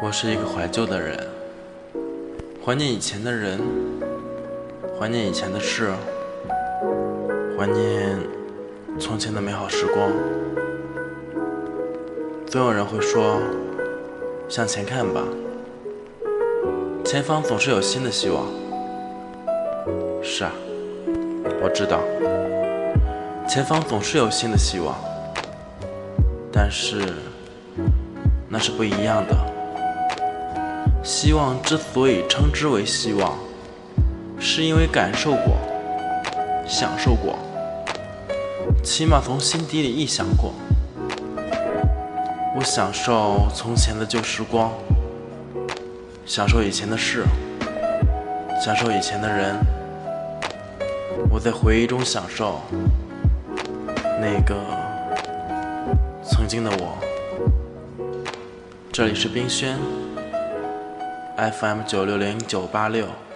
我是一个怀旧的人，怀念以前的人，怀念以前的事，怀念从前的美好时光。总有人会说：“向前看吧，前方总是有新的希望。”是啊，我知道，前方总是有新的希望，但是那是不一样的。希望之所以称之为希望，是因为感受过、享受过，起码从心底里臆想过。我享受从前的旧时光，享受以前的事，享受以前的人。我在回忆中享受那个曾经的我。这里是冰轩。FM 九六零九八六。